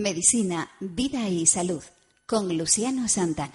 Medicina, vida y salud con Luciano Santana.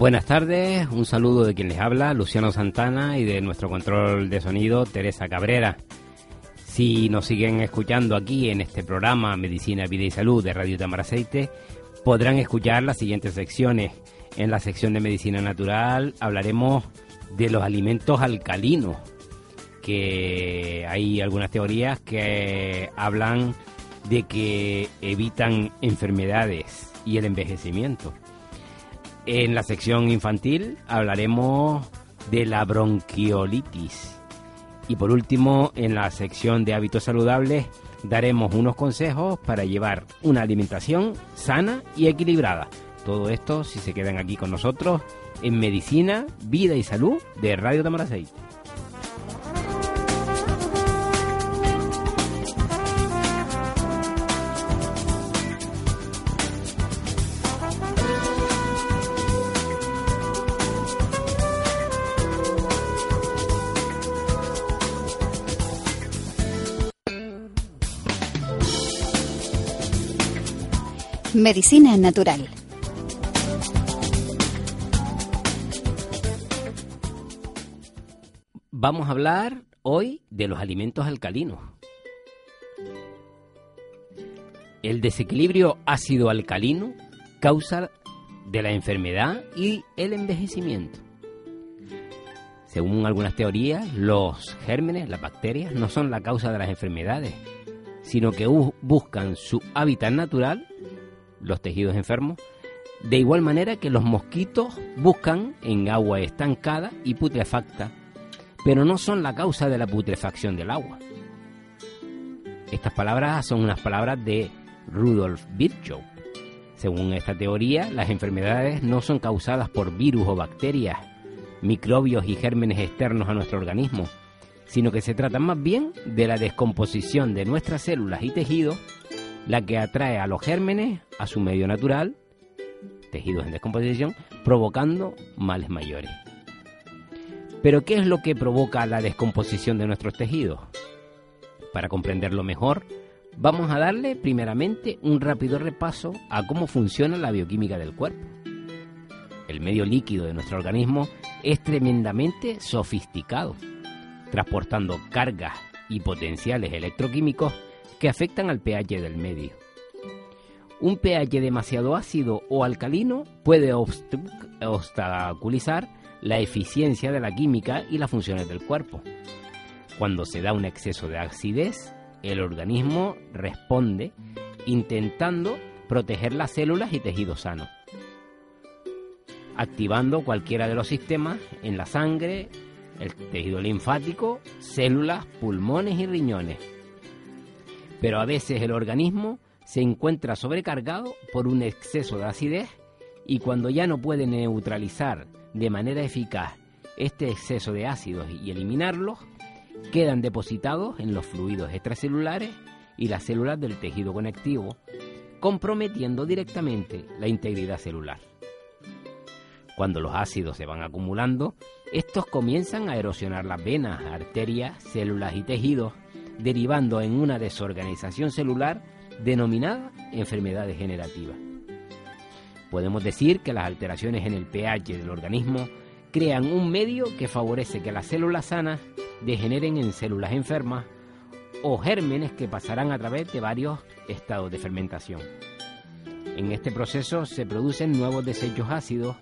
Buenas tardes, un saludo de quien les habla, Luciano Santana, y de nuestro control de sonido, Teresa Cabrera. Si nos siguen escuchando aquí en este programa Medicina, Vida y Salud de Radio Tamaraceite, podrán escuchar las siguientes secciones. En la sección de Medicina Natural hablaremos de los alimentos alcalinos, que hay algunas teorías que hablan de que evitan enfermedades y el envejecimiento. En la sección infantil hablaremos de la bronquiolitis. Y por último, en la sección de hábitos saludables, daremos unos consejos para llevar una alimentación sana y equilibrada. Todo esto si se quedan aquí con nosotros en Medicina, Vida y Salud de Radio Tamaraceite. Medicina natural. Vamos a hablar hoy de los alimentos alcalinos. El desequilibrio ácido-alcalino causa de la enfermedad y el envejecimiento. Según algunas teorías, los gérmenes, las bacterias, no son la causa de las enfermedades, sino que buscan su hábitat natural los tejidos enfermos, de igual manera que los mosquitos buscan en agua estancada y putrefacta, pero no son la causa de la putrefacción del agua. Estas palabras son unas palabras de Rudolf Virchow. Según esta teoría, las enfermedades no son causadas por virus o bacterias, microbios y gérmenes externos a nuestro organismo, sino que se trata más bien de la descomposición de nuestras células y tejidos la que atrae a los gérmenes a su medio natural, tejidos en descomposición, provocando males mayores. Pero ¿qué es lo que provoca la descomposición de nuestros tejidos? Para comprenderlo mejor, vamos a darle primeramente un rápido repaso a cómo funciona la bioquímica del cuerpo. El medio líquido de nuestro organismo es tremendamente sofisticado, transportando cargas y potenciales electroquímicos que afectan al pH del medio. Un pH demasiado ácido o alcalino puede obstaculizar la eficiencia de la química y las funciones del cuerpo. Cuando se da un exceso de acidez, el organismo responde intentando proteger las células y tejidos sanos, activando cualquiera de los sistemas en la sangre, el tejido linfático, células, pulmones y riñones pero a veces el organismo se encuentra sobrecargado por un exceso de acidez y cuando ya no puede neutralizar de manera eficaz este exceso de ácidos y eliminarlos, quedan depositados en los fluidos extracelulares y las células del tejido conectivo, comprometiendo directamente la integridad celular. Cuando los ácidos se van acumulando, estos comienzan a erosionar las venas, arterias, células y tejidos, derivando en una desorganización celular denominada enfermedad degenerativa. Podemos decir que las alteraciones en el pH del organismo crean un medio que favorece que las células sanas degeneren en células enfermas o gérmenes que pasarán a través de varios estados de fermentación. En este proceso se producen nuevos desechos ácidos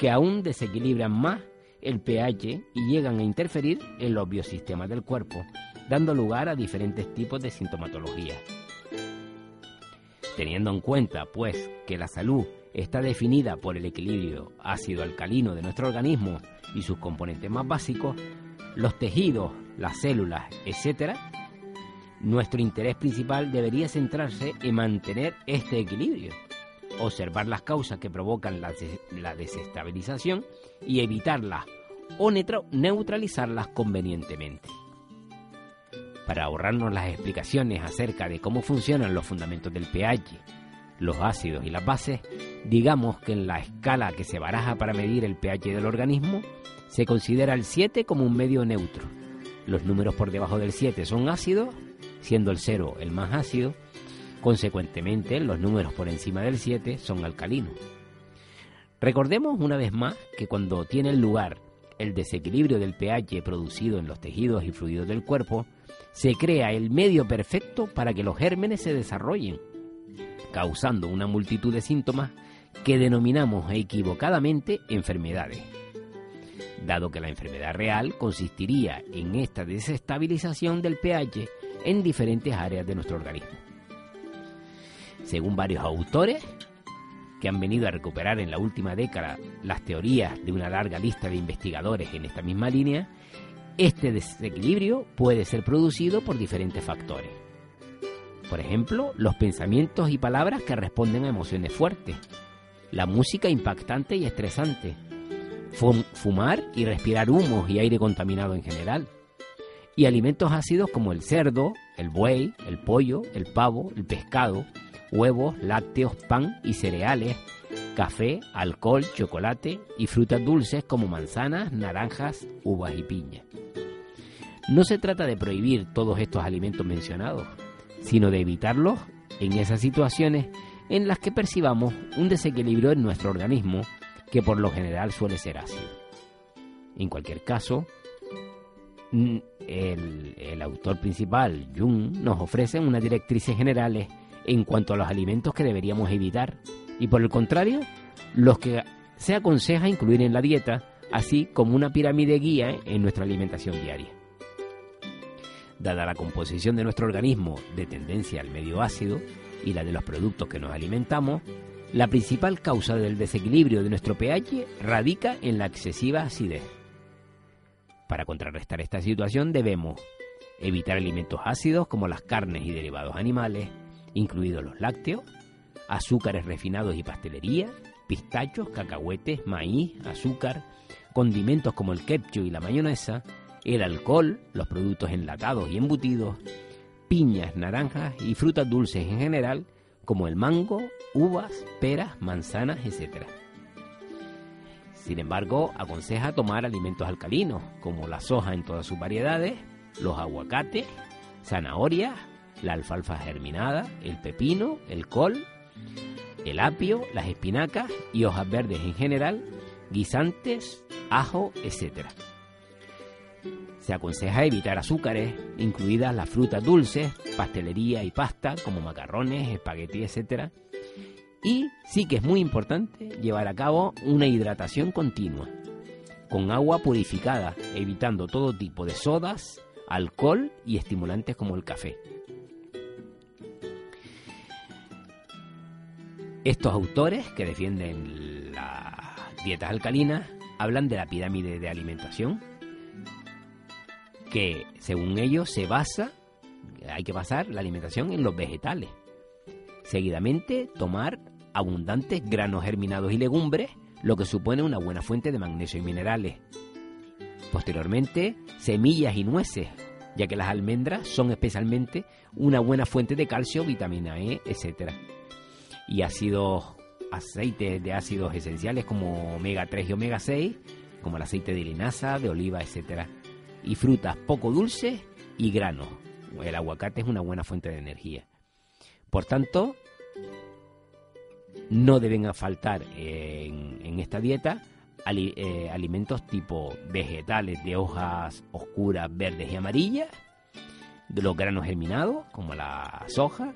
que aún desequilibran más el pH y llegan a interferir en los biosistemas del cuerpo, dando lugar a diferentes tipos de sintomatología. Teniendo en cuenta, pues, que la salud está definida por el equilibrio ácido-alcalino de nuestro organismo y sus componentes más básicos, los tejidos, las células, etc., nuestro interés principal debería centrarse en mantener este equilibrio, observar las causas que provocan la, desestabilización y evitarlas o neutralizarlas convenientemente. Para ahorrarnos las explicaciones acerca de cómo funcionan los fundamentos del pH, los ácidos y las bases, digamos que en la escala que se baraja para medir el pH del organismo, se considera el 7 como un medio neutro. Los números por debajo del 7 son ácidos, siendo el 0 el más ácido. Consecuentemente, los números por encima del 7 son alcalinos. Recordemos una vez más que cuando tiene lugar el desequilibrio del pH producido en los tejidos y fluidos del cuerpo, se crea el medio perfecto para que los gérmenes se desarrollen, causando una multitud de síntomas que denominamos equivocadamente enfermedades, dado que la enfermedad real consistiría en esta desestabilización del pH en diferentes áreas de nuestro organismo. Según varios autores, que han venido a recuperar en la última década las teorías de una larga lista de investigadores en esta misma línea, este desequilibrio puede ser producido por diferentes factores. Por ejemplo, los pensamientos y palabras que responden a emociones fuertes, la música impactante y estresante, fumar y respirar humos y aire contaminado en general, y alimentos ácidos como el cerdo, el buey, el pollo, el pavo, el pescado, huevos, lácteos, pan y cereales, café, alcohol, chocolate y frutas dulces como manzanas, naranjas, uvas y piña. No se trata de prohibir todos estos alimentos mencionados, sino de evitarlos en esas situaciones en las que percibamos un desequilibrio en nuestro organismo que por lo general suele ser ácido. En cualquier caso, el, autor principal, Jung, nos ofrece unas directrices generales en cuanto a los alimentos que deberíamos evitar y por el contrario, los que se aconseja incluir en la dieta, así como una pirámide guía en nuestra alimentación diaria. Dada la composición de nuestro organismo de tendencia al medio ácido y la de los productos que nos alimentamos, la principal causa del desequilibrio de nuestro pH radica en la excesiva acidez. Para contrarrestar esta situación debemos evitar alimentos ácidos como las carnes y derivados animales, incluidos los lácteos, azúcares refinados y pastelería, pistachos, cacahuetes, maíz, azúcar, condimentos como el ketchup y la mayonesa, el alcohol, los productos enlatados y embutidos, piñas, naranjas y frutas dulces en general, como el mango, uvas, peras, manzanas, etc. Sin embargo, aconseja tomar alimentos alcalinos, como la soja en todas sus variedades, los aguacates, zanahorias, la alfalfa germinada, el pepino, el col, el apio, las espinacas y hojas verdes en general, guisantes, ajo, etc. Se aconseja evitar azúcares, incluidas las frutas dulces, pastelería y pasta, como macarrones, espagueti, etc. Y sí que es muy importante llevar a cabo una hidratación continua, con agua purificada, evitando todo tipo de sodas, alcohol y estimulantes como el café. Estos autores que defienden las dietas alcalinas hablan de la pirámide de alimentación, que según ellos se basa, hay que basar la alimentación en los vegetales. Seguidamente, tomar abundantes granos germinados y legumbres, lo que supone una buena fuente de magnesio y minerales. Posteriormente, semillas y nueces, ya que las almendras son especialmente una buena fuente de calcio, vitamina E, etc y ácidos, aceites de ácidos esenciales como omega 3 y omega 6, como el aceite de linaza, de oliva, etc. Y frutas poco dulces y granos. El aguacate es una buena fuente de energía. Por tanto, no deben faltar en, esta dieta eh, alimentos tipo vegetales de hojas oscuras, verdes y amarillas, de los granos germinados como la soja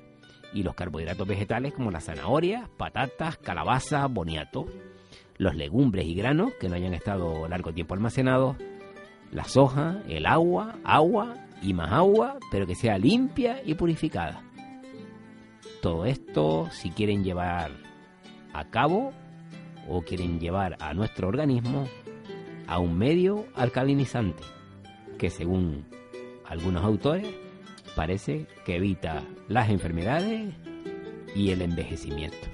y los carbohidratos vegetales como las zanahorias, patatas, calabaza, boniato, los legumbres y granos que no hayan estado largo tiempo almacenados, la soja, el agua, agua y más agua, pero que sea limpia y purificada. Todo esto, si quieren llevar a cabo o quieren llevar a nuestro organismo a un medio alcalinizante, que según algunos autores parece que evita las enfermedades y el envejecimiento.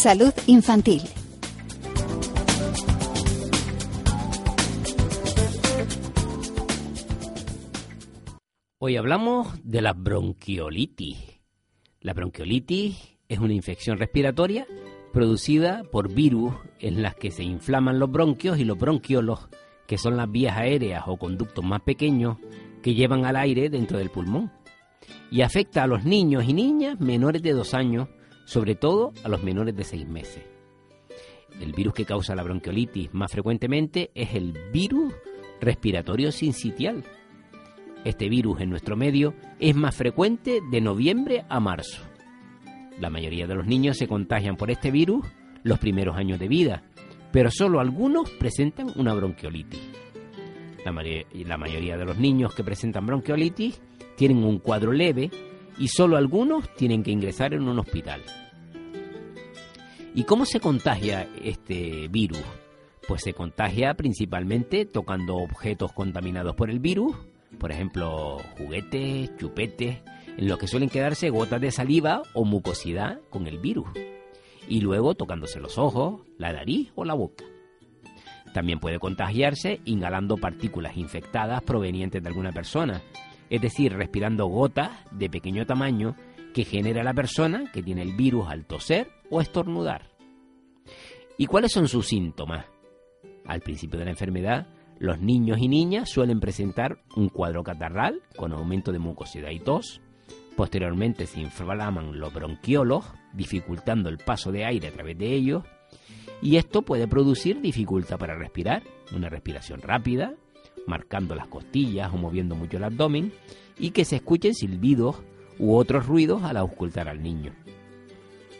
Salud infantil. Hoy hablamos de la bronquiolitis. La bronquiolitis es una infección respiratoria producida por virus en las que se inflaman los bronquios y los bronquiolos, que son las vías aéreas o conductos más pequeños que llevan al aire dentro del pulmón. Y afecta a los niños y niñas menores de dos años sobre todo a los menores de 6 meses. El virus que causa la bronquiolitis más frecuentemente es el virus respiratorio sincitial. Este virus en nuestro medio es más frecuente de noviembre a marzo. La mayoría de los niños se contagian por este virus los primeros años de vida, pero solo algunos presentan una bronquiolitis. La, la mayoría de los niños que presentan bronquiolitis tienen un cuadro leve y solo algunos tienen que ingresar en un hospital. ¿Y cómo se contagia este virus? Pues se contagia principalmente tocando objetos contaminados por el virus, por ejemplo, juguetes, chupetes, en los que suelen quedarse gotas de saliva o mucosidad con el virus, y luego tocándose los ojos, la nariz o la boca. También puede contagiarse inhalando partículas infectadas provenientes de alguna persona, es decir, respirando gotas de pequeño tamaño que genera la persona que tiene el virus al toser o estornudar. ¿Y cuáles son sus síntomas? Al principio de la enfermedad, los niños y niñas suelen presentar un cuadro catarral con aumento de mucosidad y tos. Posteriormente se inflaman los bronquiolos, dificultando el paso de aire a través de ellos. Y esto puede producir dificultad para respirar, una respiración rápida, marcando las costillas o moviendo mucho el abdomen, y que se escuchen silbidos u otros ruidos al auscultar al niño.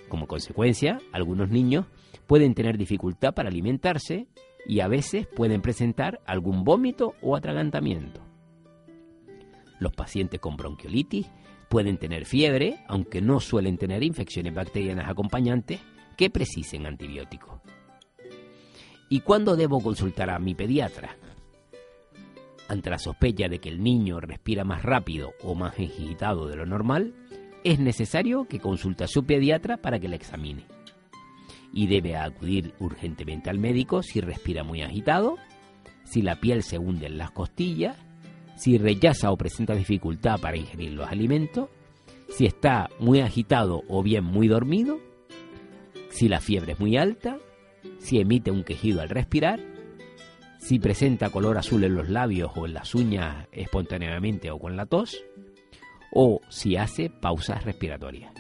Como consecuencia, algunos niños pueden tener dificultad para alimentarse y a veces pueden presentar algún vómito o atragantamiento. Los pacientes con bronquiolitis pueden tener fiebre, aunque no suelen tener infecciones bacterianas acompañantes que precisen antibióticos. ¿Y cuándo debo consultar a mi pediatra? Ante la sospecha de que el niño respira más rápido o más agitado de lo normal, es necesario que consulte a su pediatra para que le examine. Y debe acudir urgentemente al médico si respira muy agitado, si la piel se hunde en las costillas, si rechaza o presenta dificultad para ingerir los alimentos, si está muy agitado o bien muy dormido, si la fiebre es muy alta, si emite un quejido al respirar si presenta color azul en los labios o en las uñas espontáneamente o con la tos, o si hace pausas respiratorias.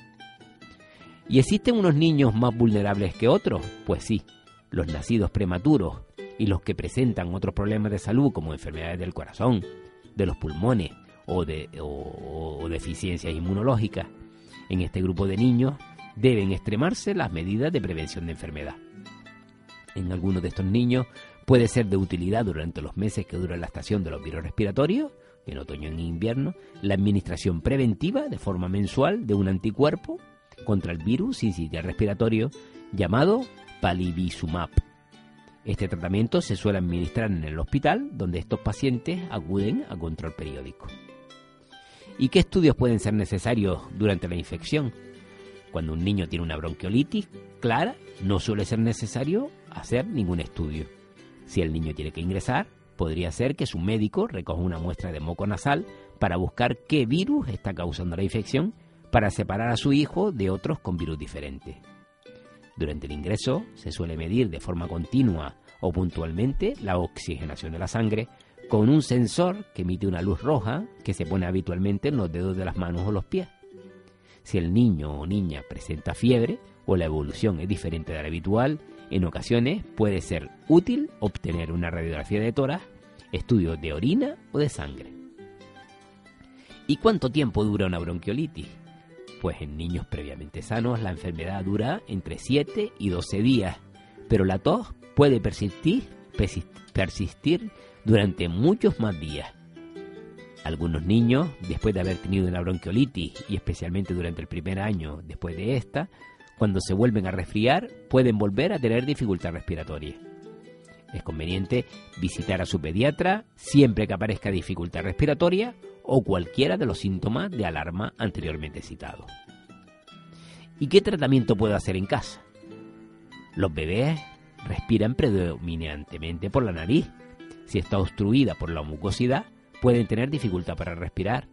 ¿Y existen unos niños más vulnerables que otros? Pues sí, los nacidos prematuros y los que presentan otros problemas de salud como enfermedades del corazón, de los pulmones o, de, o deficiencias inmunológicas. En este grupo de niños deben extremarse las medidas de prevención de enfermedad. En algunos de estos niños Puede ser de utilidad durante los meses que dura la estación de los virus respiratorios, en otoño y invierno, la administración preventiva de forma mensual de un anticuerpo contra el virus sincitial respiratorio llamado palivizumab. Este tratamiento se suele administrar en el hospital, donde estos pacientes acuden a control periódico. ¿Y qué estudios pueden ser necesarios durante la infección? Cuando un niño tiene una bronquiolitis clara, no suele ser necesario hacer ningún estudio. Si el niño tiene que ingresar, podría ser que su médico recoja una muestra de moco nasal para buscar qué virus está causando la infección para separar a su hijo de otros con virus diferentes. Durante el ingreso se suele medir de forma continua o puntualmente la oxigenación de la sangre con un sensor que emite una luz roja que se pone habitualmente en los dedos de las manos o los pies. Si el niño o niña presenta fiebre o la evolución es diferente de la habitual, en ocasiones puede ser útil obtener una radiografía de tórax, estudios de orina o de sangre. ¿Y cuánto tiempo dura una bronquiolitis? Pues en niños previamente sanos la enfermedad dura entre 7 y 12 días, pero la tos puede persistir, persistir durante muchos más días. Algunos niños, después de haber tenido una bronquiolitis y especialmente durante el primer año después de esta, cuando se vuelven a resfriar, pueden volver a tener dificultad respiratoria. Es conveniente visitar a su pediatra siempre que aparezca dificultad respiratoria o cualquiera de los síntomas de alarma anteriormente citados. ¿Y qué tratamiento puedo hacer en casa? Los bebés respiran predominantemente por la nariz. Si está obstruida por la mucosidad, pueden tener dificultad para respirar.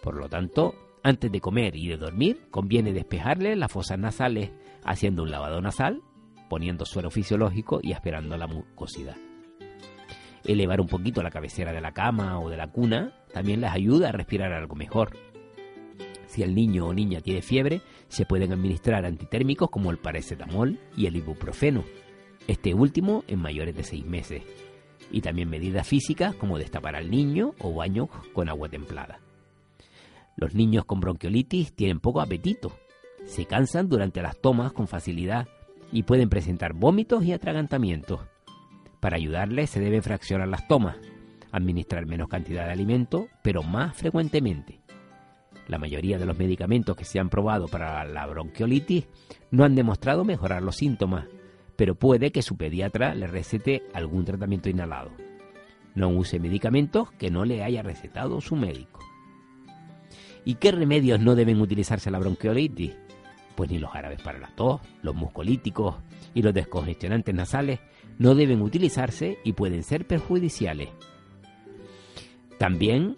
Por lo tanto, antes de comer y de dormir, conviene despejarle las fosas nasales haciendo un lavado nasal, poniendo suero fisiológico y aspirando la mucosidad. Elevar un poquito la cabecera de la cama o de la cuna también les ayuda a respirar algo mejor. Si el niño o niña tiene fiebre, se pueden administrar antitérmicos como el paracetamol y el ibuprofeno, este último en mayores de 6 meses, y también medidas físicas como destapar al niño o baño con agua templada. Los niños con bronquiolitis tienen poco apetito, se cansan durante las tomas con facilidad y pueden presentar vómitos y atragantamientos. Para ayudarles se deben fraccionar las tomas, administrar menos cantidad de alimento, pero más frecuentemente. La mayoría de los medicamentos que se han probado para la bronquiolitis no han demostrado mejorar los síntomas, pero puede que su pediatra le recete algún tratamiento inhalado. No use medicamentos que no le haya recetado su médico. ¿Y qué remedios no deben utilizarse la bronquiolitis? Pues ni los árabes para la tos, los muscolíticos y los descongestionantes nasales no deben utilizarse y pueden ser perjudiciales. También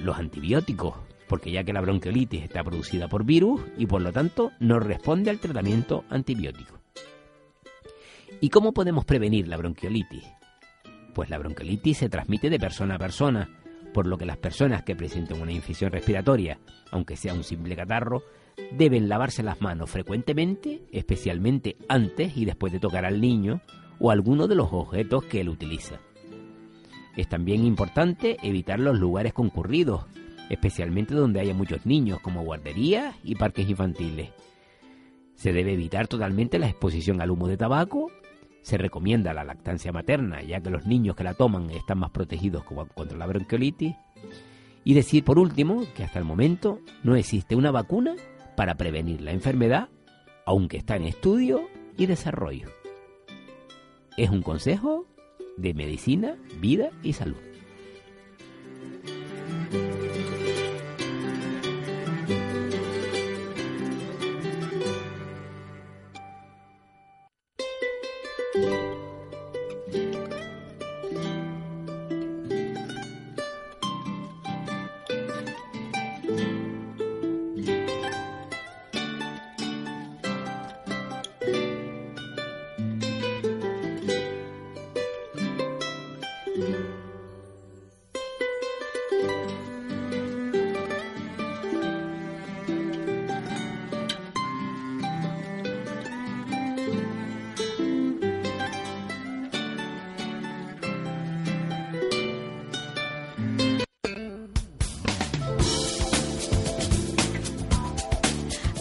los antibióticos, porque ya que la bronquiolitis está producida por virus y por lo tanto no responde al tratamiento antibiótico. ¿Y cómo podemos prevenir la bronquiolitis? Pues la bronquiolitis se transmite de persona a persona, por lo que las personas que presenten una infección respiratoria, aunque sea un simple catarro, deben lavarse las manos frecuentemente, especialmente antes y después de tocar al niño o alguno de los objetos que él utiliza. Es también importante evitar los lugares concurridos, especialmente donde haya muchos niños, como guarderías y parques infantiles. Se debe evitar totalmente la exposición al humo de tabaco. Se recomienda la lactancia materna, ya que los niños que la toman están más protegidos contra la bronquiolitis. Y decir por último que hasta el momento no existe una vacuna para prevenir la enfermedad, aunque está en estudio y desarrollo. Es un consejo de medicina, vida y salud.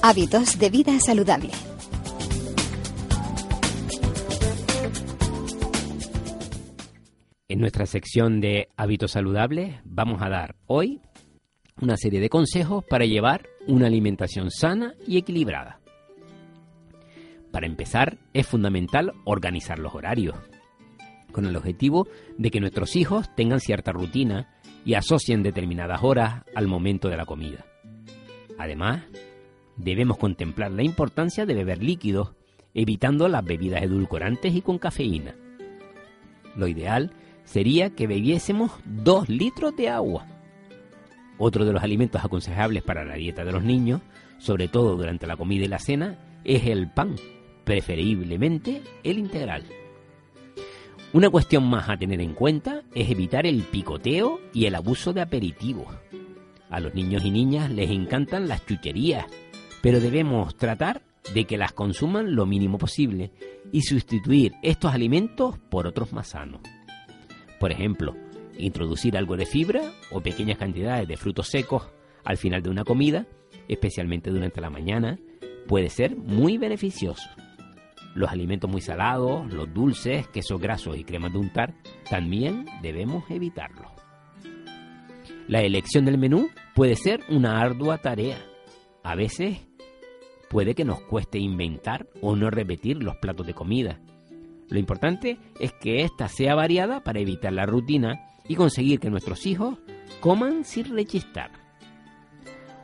Hábitos de vida saludable. En nuestra sección de hábitos saludables vamos a dar hoy una serie de consejos para llevar una alimentación sana y equilibrada. Para empezar, es fundamental organizar los horarios, con el objetivo de que nuestros hijos tengan cierta rutina y asocien determinadas horas al momento de la comida. Además, debemos contemplar la importancia de beber líquidos, evitando las bebidas edulcorantes y con cafeína. Lo ideal sería que bebiésemos 2 litros de agua. Otro de los alimentos aconsejables para la dieta de los niños, sobre todo durante la comida y la cena, es el pan, preferiblemente el integral. Una cuestión más a tener en cuenta es evitar el picoteo y el abuso de aperitivos. A los niños y niñas les encantan las chucherías, pero debemos tratar de que las consuman lo mínimo posible y sustituir estos alimentos por otros más sanos. Por ejemplo, introducir algo de fibra o pequeñas cantidades de frutos secos al final de una comida, especialmente durante la mañana, puede ser muy beneficioso. Los alimentos muy salados, los dulces, quesos grasos y cremas de untar también debemos evitarlos. La elección del menú puede ser una ardua tarea. A veces puede que nos cueste inventar o no repetir los platos de comida. Lo importante es que ésta sea variada para evitar la rutina y conseguir que nuestros hijos coman sin rechistar.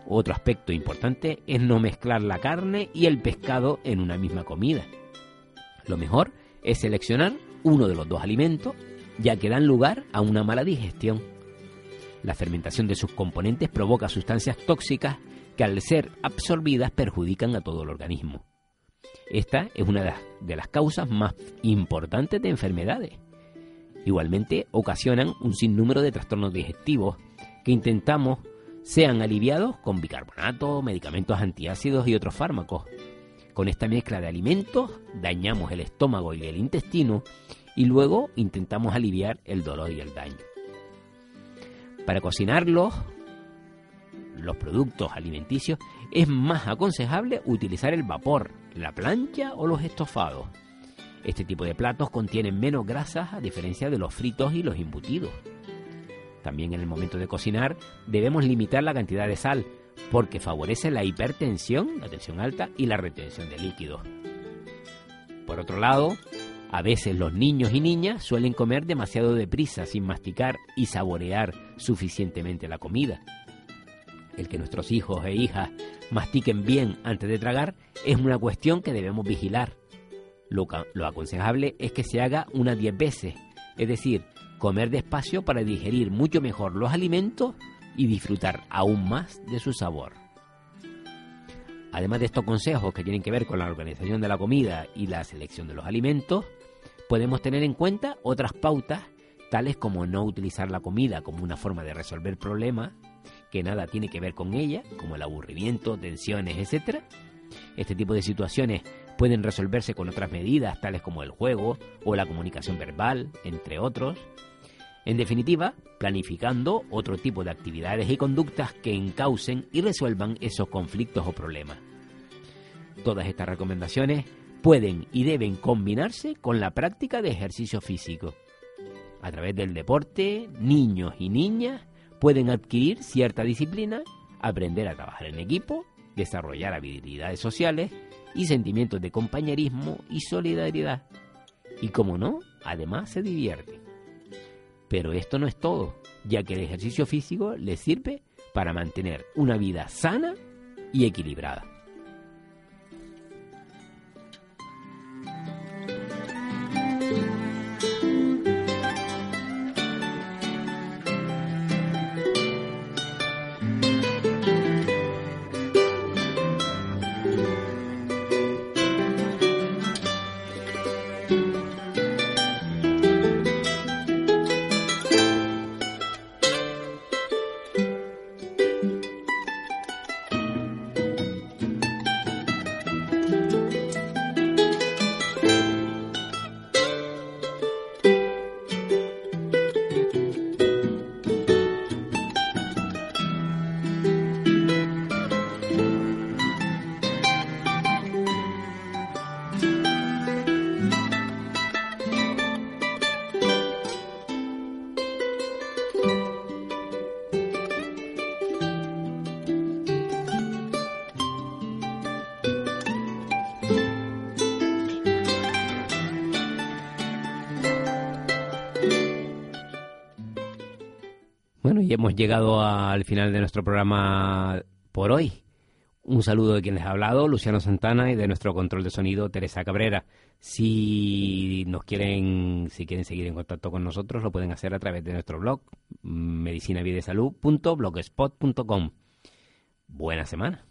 Otro aspecto importante es no mezclar la carne y el pescado en una misma comida. Lo mejor es seleccionar uno de los dos alimentos, ya que dan lugar a una mala digestión. La fermentación de sus componentes provoca sustancias tóxicas que al ser absorbidas perjudican a todo el organismo. Esta es una de las causas más importantes de enfermedades. Igualmente ocasionan un sinnúmero de trastornos digestivos que intentamos sean aliviados con bicarbonato, medicamentos antiácidos y otros fármacos, con esta mezcla de alimentos dañamos el estómago y el intestino y luego intentamos aliviar el dolor y el daño. Para cocinarlos, los productos alimenticios, es más aconsejable utilizar el vapor, la plancha o los estofados. Este tipo de platos contienen menos grasas a diferencia de los fritos y los embutidos. También en el momento de cocinar debemos limitar la cantidad de sal, porque favorece la hipertensión, la tensión alta y la retención de líquidos. Por otro lado, a veces los niños y niñas suelen comer demasiado deprisa sin masticar y saborear suficientemente la comida. El que nuestros hijos e hijas mastiquen bien antes de tragar es una cuestión que debemos vigilar. Lo, aconsejable es que se haga unas 10 veces, es decir, comer despacio para digerir mucho mejor los alimentos y disfrutar aún más de su sabor. Además de estos consejos que tienen que ver con la organización de la comida y la selección de los alimentos, podemos tener en cuenta otras pautas tales como no utilizar la comida como una forma de resolver problemas que nada tiene que ver con ella, como el aburrimiento, tensiones, etc. Este tipo de situaciones pueden resolverse con otras medidas tales como el juego o la comunicación verbal, entre otros, en definitiva, planificando otro tipo de actividades y conductas que encaucen y resuelvan esos conflictos o problemas. Todas estas recomendaciones pueden y deben combinarse con la práctica de ejercicio físico. A través del deporte, niños y niñas pueden adquirir cierta disciplina, aprender a trabajar en equipo, desarrollar habilidades sociales y sentimientos de compañerismo y solidaridad. Y como no, además se divierten. Pero esto no es todo, ya que el ejercicio físico les sirve para mantener una vida sana y equilibrada. Hemos llegado al final de nuestro programa por hoy. Un saludo de quien les ha hablado, Luciano Santana, y de nuestro control de sonido, Teresa Cabrera. Si nos quieren, si quieren seguir en contacto con nosotros, lo pueden hacer a través de nuestro blog, medicinavidesalud.blogspot.com. Buena semana.